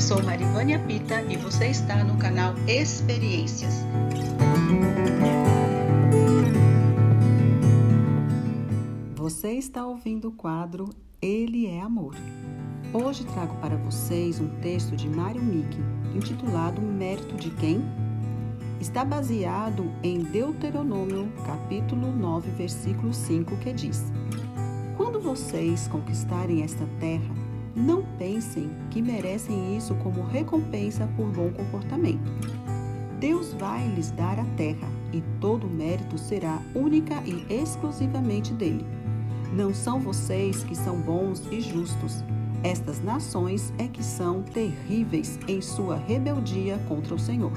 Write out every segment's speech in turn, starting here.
sou Marivânia Pita e você está no canal Experiências. Você está ouvindo o quadro Ele é Amor. Hoje trago para vocês um texto de Mário Miki, intitulado Mérito de Quem? Está baseado em Deuteronômio, capítulo 9, versículo 5, que diz: Quando vocês conquistarem esta terra, não pensem que merecem isso como recompensa por bom comportamento. Deus vai lhes dar a terra e todo o mérito será única e exclusivamente dele. Não são vocês que são bons e justos. Estas nações é que são terríveis em sua rebeldia contra o Senhor.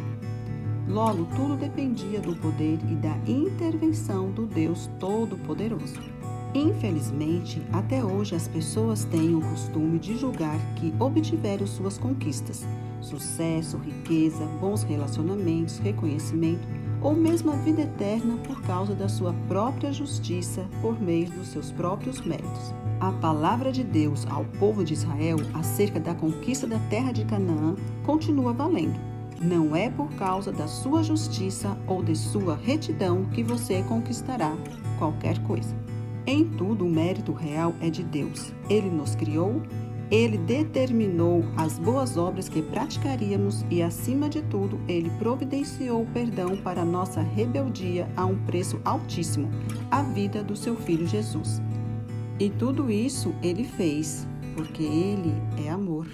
Logo, tudo dependia do poder e da intervenção do Deus Todo-Poderoso. Infelizmente, até hoje as pessoas têm o costume de julgar que obtiveram suas conquistas, sucesso, riqueza, bons relacionamentos, reconhecimento ou mesmo a vida eterna por causa da sua própria justiça por meio dos seus próprios méritos. A palavra de Deus ao povo de Israel acerca da conquista da terra de Canaã continua valendo. Não é por causa da sua justiça ou de sua retidão que você conquistará qualquer coisa. Em tudo, o mérito real é de Deus. Ele nos criou, ele determinou as boas obras que praticaríamos e, acima de tudo, ele providenciou o perdão para nossa rebeldia a um preço altíssimo a vida do seu filho Jesus. E tudo isso ele fez porque ele é amor.